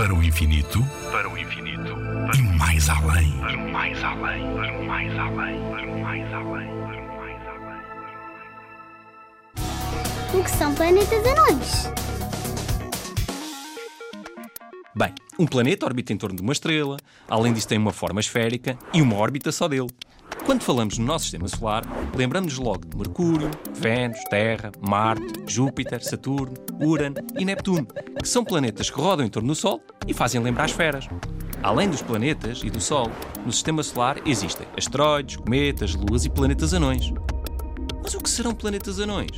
Para o infinito, para o infinito, e mais além. para o mais além, para o mais além, para o mais além, para o mais além. O que são planetas anões? Bem, um planeta orbita em torno de uma estrela, além disso tem uma forma esférica e uma órbita só dele. Quando falamos no nosso sistema solar, lembramos-nos logo de Mercúrio, Vênus, Terra, Marte, Júpiter, Saturno, Urano e Neptuno, que são planetas que rodam em torno do Sol e fazem lembrar esferas. Além dos planetas e do Sol, no sistema solar existem asteroides, cometas, luas e planetas anões. Mas o que serão planetas anões?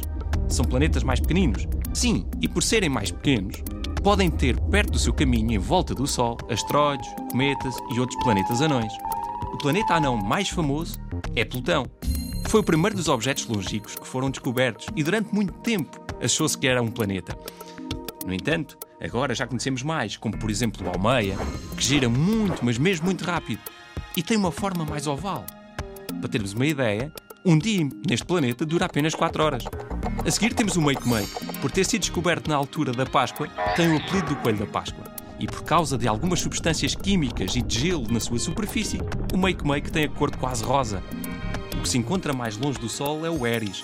São planetas mais pequeninos? Sim, e por serem mais pequenos, podem ter perto do seu caminho em volta do Sol asteroides, cometas e outros planetas anões. O planeta anão mais famoso é Plutão. Foi o primeiro dos objetos longínquos que foram descobertos e durante muito tempo achou-se que era um planeta. No entanto, agora já conhecemos mais, como por exemplo o Almeia, que gira muito, mas mesmo muito rápido, e tem uma forma mais oval. Para termos uma ideia, um dia neste planeta dura apenas 4 horas. A seguir temos o Make Make. Por ter sido descoberto na altura da Páscoa, tem o apelido do Coelho da Páscoa. E por causa de algumas substâncias químicas e de gelo na sua superfície, o Make Make tem a cor quase rosa. O que se encontra mais longe do Sol é o Eris,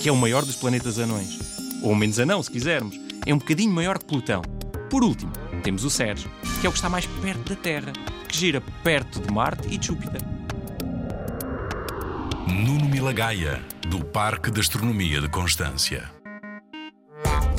que é o maior dos planetas anões. Ou menos anão, se quisermos. É um bocadinho maior que Plutão. Por último, temos o Ceres, que é o que está mais perto da Terra, que gira perto de Marte e de Júpiter. Nuno Milagaya, do Parque de Astronomia de Constância.